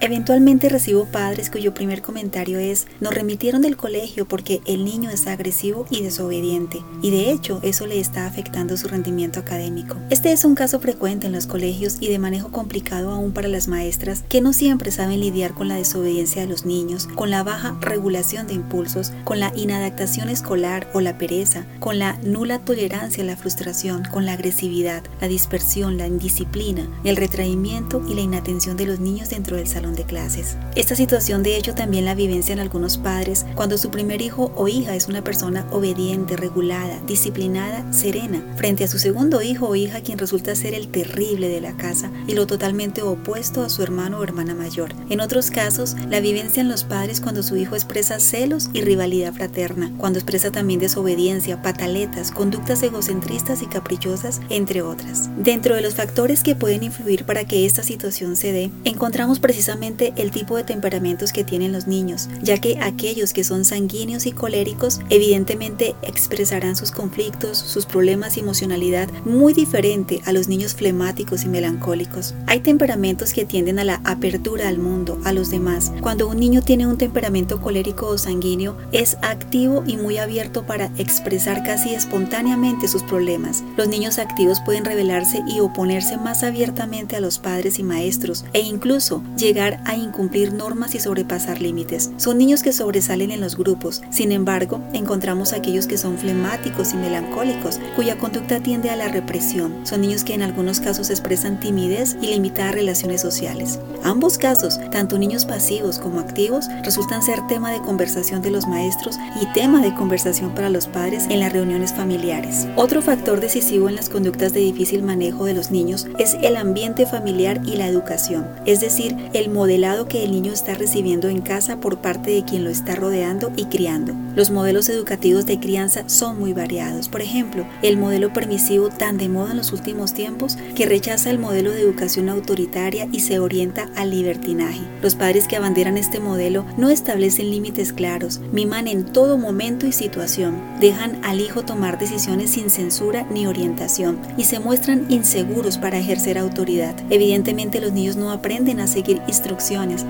Eventualmente recibo padres cuyo primer comentario es, nos remitieron del colegio porque el niño es agresivo y desobediente, y de hecho eso le está afectando su rendimiento académico. Este es un caso frecuente en los colegios y de manejo complicado aún para las maestras que no siempre saben lidiar con la desobediencia de los niños, con la baja regulación de impulsos, con la inadaptación escolar o la pereza, con la nula tolerancia a la frustración, con la agresividad, la dispersión, la indisciplina, el retraimiento y la inatención de los niños dentro del salón de clases. Esta situación de hecho también la vivencian algunos padres cuando su primer hijo o hija es una persona obediente, regulada, disciplinada, serena, frente a su segundo hijo o hija quien resulta ser el terrible de la casa y lo totalmente opuesto a su hermano o hermana mayor. En otros casos, la vivencian los padres cuando su hijo expresa celos y rivalidad fraterna, cuando expresa también desobediencia, pataletas, conductas egocentristas y caprichosas, entre otras. Dentro de los factores que pueden influir para que esta situación se dé, encontramos precisamente el tipo de temperamentos que tienen los niños, ya que aquellos que son sanguíneos y coléricos evidentemente expresarán sus conflictos, sus problemas y emocionalidad muy diferente a los niños flemáticos y melancólicos. Hay temperamentos que tienden a la apertura al mundo, a los demás. Cuando un niño tiene un temperamento colérico o sanguíneo, es activo y muy abierto para expresar casi espontáneamente sus problemas. Los niños activos pueden rebelarse y oponerse más abiertamente a los padres y maestros e incluso llegar a incumplir normas y sobrepasar límites. Son niños que sobresalen en los grupos. Sin embargo, encontramos aquellos que son flemáticos y melancólicos, cuya conducta tiende a la represión. Son niños que en algunos casos expresan timidez y limitadas relaciones sociales. Ambos casos, tanto niños pasivos como activos, resultan ser tema de conversación de los maestros y tema de conversación para los padres en las reuniones familiares. Otro factor decisivo en las conductas de difícil manejo de los niños es el ambiente familiar y la educación, es decir, el modelado que el niño está recibiendo en casa por parte de quien lo está rodeando y criando. Los modelos educativos de crianza son muy variados. Por ejemplo, el modelo permisivo tan de moda en los últimos tiempos que rechaza el modelo de educación autoritaria y se orienta al libertinaje. Los padres que abanderan este modelo no establecen límites claros, miman en todo momento y situación, dejan al hijo tomar decisiones sin censura ni orientación y se muestran inseguros para ejercer autoridad. Evidentemente los niños no aprenden a seguir instrucciones,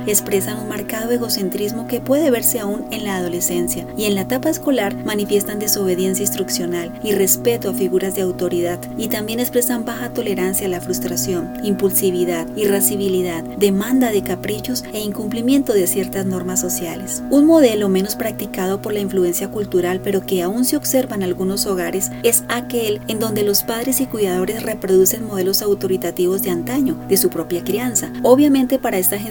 expresan un marcado egocentrismo que puede verse aún en la adolescencia y en la etapa escolar manifiestan desobediencia instruccional y respeto a figuras de autoridad y también expresan baja tolerancia a la frustración, impulsividad, irascibilidad, demanda de caprichos e incumplimiento de ciertas normas sociales. Un modelo menos practicado por la influencia cultural pero que aún se observa en algunos hogares es aquel en donde los padres y cuidadores reproducen modelos autoritativos de antaño, de su propia crianza. Obviamente para esta generación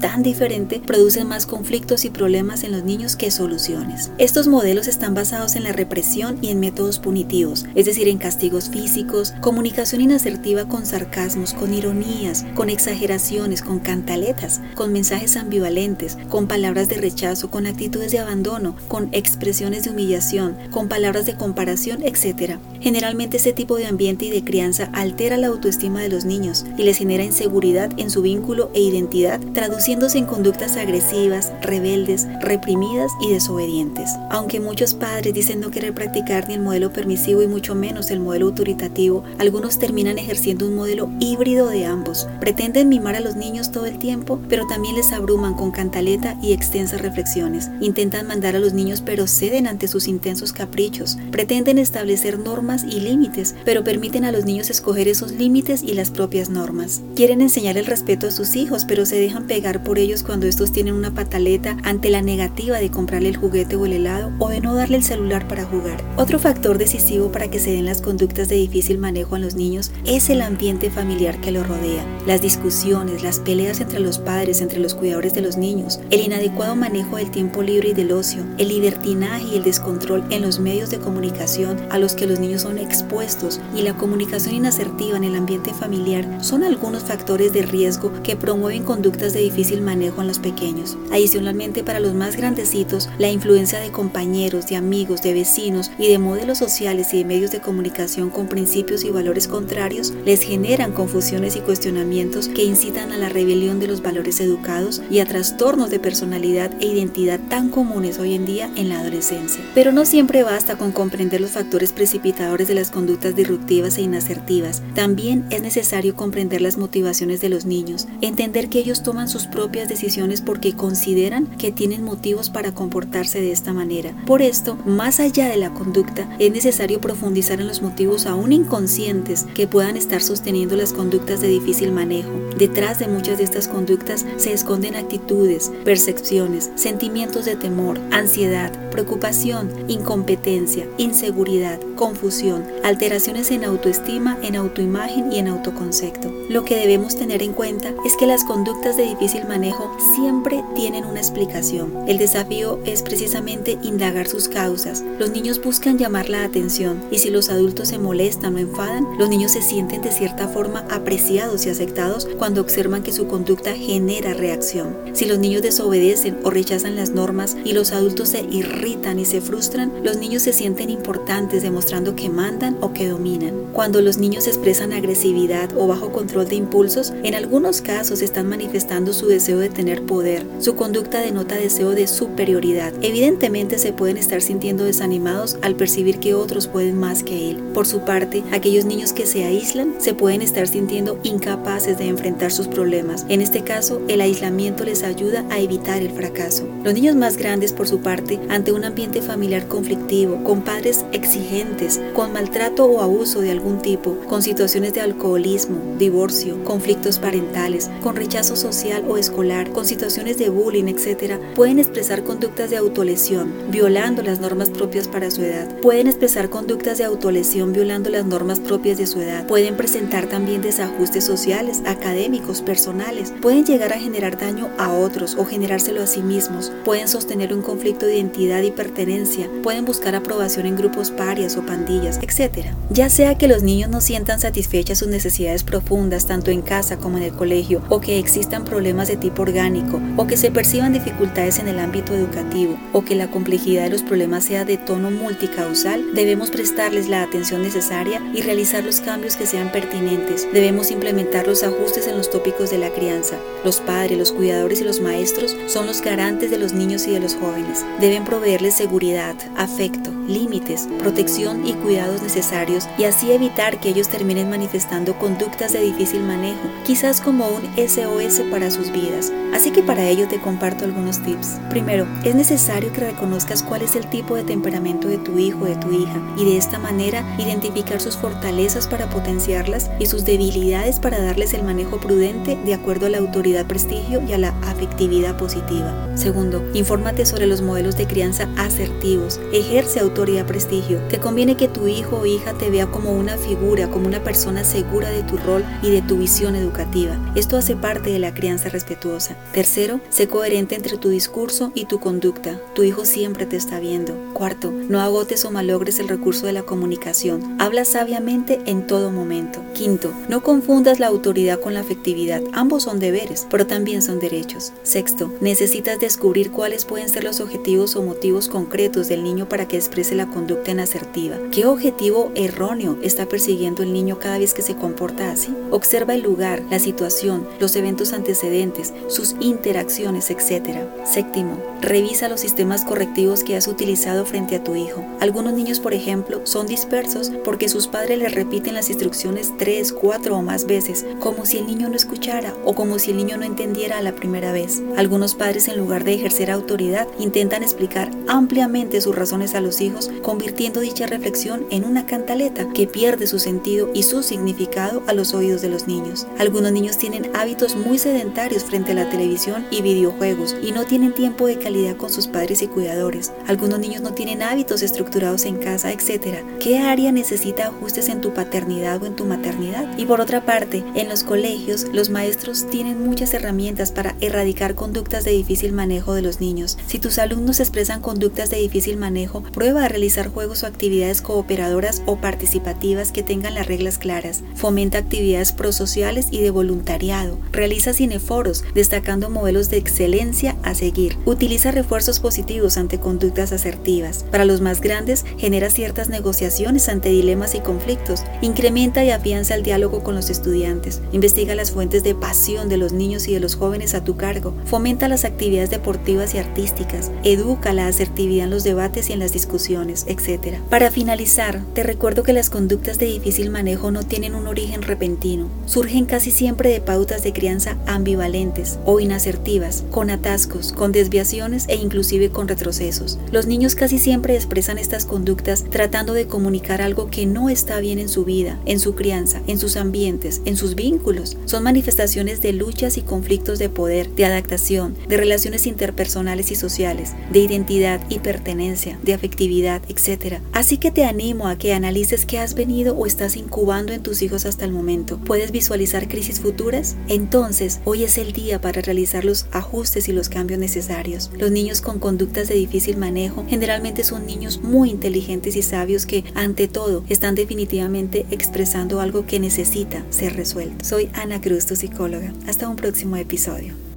tan diferente producen más conflictos y problemas en los niños que soluciones. Estos modelos están basados en la represión y en métodos punitivos, es decir, en castigos físicos, comunicación inasertiva con sarcasmos, con ironías, con exageraciones, con cantaletas, con mensajes ambivalentes, con palabras de rechazo, con actitudes de abandono, con expresiones de humillación, con palabras de comparación, etc. Generalmente este tipo de ambiente y de crianza altera la autoestima de los niños y les genera inseguridad en su vínculo e identidad, traduciéndose en conductas agresivas, rebeldes, reprimidas y desobedientes. Aunque muchos padres dicen no querer practicar ni el modelo permisivo y mucho menos el modelo autoritativo, algunos terminan ejerciendo un modelo híbrido de ambos. Pretenden mimar a los niños todo el tiempo, pero también les abruman con cantaleta y extensas reflexiones. Intentan mandar a los niños pero ceden ante sus intensos caprichos. Pretenden establecer normas y límites, pero permiten a los niños escoger esos límites y las propias normas. Quieren enseñar el respeto a sus hijos, pero se dejan pegar por ellos cuando estos tienen una pataleta ante la negativa de comprarle el juguete o el helado o de no darle el celular para jugar. Otro factor decisivo para que se den las conductas de difícil manejo a los niños es el ambiente familiar que los rodea. Las discusiones, las peleas entre los padres, entre los cuidadores de los niños, el inadecuado manejo del tiempo libre y del ocio, el libertinaje y el descontrol en los medios de comunicación a los que los niños son expuestos y la comunicación inasertiva en el ambiente familiar son algunos factores de riesgo que promueven conductas de difícil manejo en los pequeños. Adicionalmente, para los más grandecitos, la influencia de compañeros, de amigos, de vecinos y de modelos sociales y de medios de comunicación con principios y valores contrarios les generan confusiones y cuestionamientos que incitan a la rebelión de los valores educados y a trastornos de personalidad e identidad tan comunes hoy en día en la adolescencia. Pero no siempre basta con comprender los factores precipitadores de las conductas disruptivas e inasertivas. También es necesario comprender las motivaciones de los niños, entender que ellos toman sus propias decisiones porque consideran que tienen motivos para comportarse de esta manera. Por esto, más allá de la conducta, es necesario profundizar en los motivos aún inconscientes que puedan estar sosteniendo las conductas de difícil manejo. Detrás de muchas de estas conductas se esconden actitudes, percepciones, sentimientos de temor, ansiedad, preocupación, incompetencia, inseguridad, confusión, alteraciones en autoestima, en autoimagen y en autoconcepto. Lo que debemos tener en cuenta es que las conductas de difícil manejo siempre tienen una explicación. El desafío es precisamente indagar sus causas. Los niños buscan llamar la atención y si los adultos se molestan o enfadan, los niños se sienten de cierta forma apreciados y aceptados cuando observan que su conducta genera reacción. Si los niños desobedecen o rechazan las normas y los adultos se irritan, y se frustran, los niños se sienten importantes demostrando que mandan o que dominan. Cuando los niños expresan agresividad o bajo control de impulsos, en algunos casos están manifestando su deseo de tener poder. Su conducta denota deseo de superioridad. Evidentemente se pueden estar sintiendo desanimados al percibir que otros pueden más que él. Por su parte, aquellos niños que se aíslan se pueden estar sintiendo incapaces de enfrentar sus problemas. En este caso, el aislamiento les ayuda a evitar el fracaso. Los niños más grandes, por su parte, ante un ambiente familiar conflictivo, con padres exigentes, con maltrato o abuso de algún tipo, con situaciones de alcoholismo, divorcio, conflictos parentales, con rechazo social o escolar, con situaciones de bullying, etc., pueden expresar conductas de autolesión, violando las normas propias para su edad. Pueden expresar conductas de autolesión violando las normas propias de su edad. Pueden presentar también desajustes sociales, académicos, personales. Pueden llegar a generar daño a otros o generárselo a sí mismos. Pueden sostener un conflicto de identidad y pertenencia, pueden buscar aprobación en grupos parias o pandillas, etc. Ya sea que los niños no sientan satisfechas sus necesidades profundas tanto en casa como en el colegio, o que existan problemas de tipo orgánico, o que se perciban dificultades en el ámbito educativo, o que la complejidad de los problemas sea de tono multicausal, debemos prestarles la atención necesaria y realizar los cambios que sean pertinentes. Debemos implementar los ajustes en los tópicos de la crianza. Los padres, los cuidadores y los maestros son los garantes de los niños y de los jóvenes. Deben proveer seguridad, afecto, límites, protección y cuidados necesarios y así evitar que ellos terminen manifestando conductas de difícil manejo, quizás como un SOS para sus vidas. Así que para ello te comparto algunos tips. Primero, es necesario que reconozcas cuál es el tipo de temperamento de tu hijo o de tu hija y de esta manera identificar sus fortalezas para potenciarlas y sus debilidades para darles el manejo prudente de acuerdo a la autoridad prestigio y a la afectividad positiva. Segundo, infórmate sobre los modelos de crianza asertivos, ejerce autoridad prestigio. Te conviene que tu hijo o hija te vea como una figura, como una persona segura de tu rol y de tu visión educativa. Esto hace parte de la crianza respetuosa. Tercero, sé coherente entre tu discurso y tu conducta. Tu hijo siempre te está viendo. Cuarto, no agotes o malogres el recurso de la comunicación. Habla sabiamente en todo momento. Quinto, no confundas la autoridad con la afectividad. Ambos son deberes, pero también son derechos. Sexto, necesitas descubrir cuáles pueden ser los objetivos o motivos concretos del niño para que exprese la conducta en asertiva. ¿Qué objetivo erróneo está persiguiendo el niño cada vez que se comporta así? Observa el lugar, la situación, los eventos antecedentes, sus interacciones, etc. Séptimo, revisa los sistemas correctivos que has utilizado frente a tu hijo. Algunos niños, por ejemplo, son dispersos porque sus padres les repiten las instrucciones tres, cuatro o más veces, como si el niño no escuchara o como si el niño no entendiera a la primera vez. Algunos padres, en lugar de ejercer autoridad, intentan explicar ampliamente sus razones a los hijos, convirtiendo dicha reflexión en una cantaleta que pierde su sentido y su significado a los oídos de los niños. Algunos niños tienen hábitos muy sedentarios frente a la televisión y videojuegos y no tienen tiempo de calidad con sus padres y cuidadores. Algunos niños no tienen hábitos estructurados en casa, etc. ¿Qué área necesita ajustes en tu paternidad o en tu maternidad? Y por otra parte, en los colegios, los maestros tienen muchas herramientas para erradicar conductas de difícil manejo de los niños. Si tus alumnos expresan conductas de difícil manejo, prueba a realizar juegos o actividades cooperadoras o participativas que tengan las reglas claras. Fomenta actividades prosociales y de voluntariado. Realiza cineforos, destacando modelos de excelencia a seguir. Utiliza refuerzos positivos ante conductas asertivas. Para los más grandes, genera ciertas negociaciones ante dilemas y conflictos. Incrementa y afianza el diálogo con los estudiantes. Investiga las fuentes de pasión de los niños y de los jóvenes a tu cargo. Fomenta las actividades deportivas y artísticas. Educa la asertividad en los debates y en las discusiones, etc. Para finalizar, te recuerdo que las conductas de difícil manejo no tienen un origen repentino, surgen casi siempre de pautas de crianza ambivalentes o inasertivas, con atascos, con desviaciones e inclusive con retrocesos. Los niños casi siempre expresan estas conductas tratando de comunicar algo que no está bien en su vida, en su crianza, en sus ambientes, en sus vínculos. Son manifestaciones de luchas y conflictos de poder, de adaptación, de relaciones interpersonales y sociales, de identidad y pertenencia, de afectividad, etc. Así que te animo a que analices qué has venido o estás incubando en tus hijos hasta el momento. ¿Puedes visualizar crisis futuras? Entonces, hoy es el día para realizar los ajustes y los cambios necesarios. Los niños con conductas de difícil manejo generalmente son niños muy inteligentes y sabios que, ante todo, están definitivamente expresando algo que necesita ser resuelto. Soy Ana Cruz, tu psicóloga. Hasta un próximo episodio.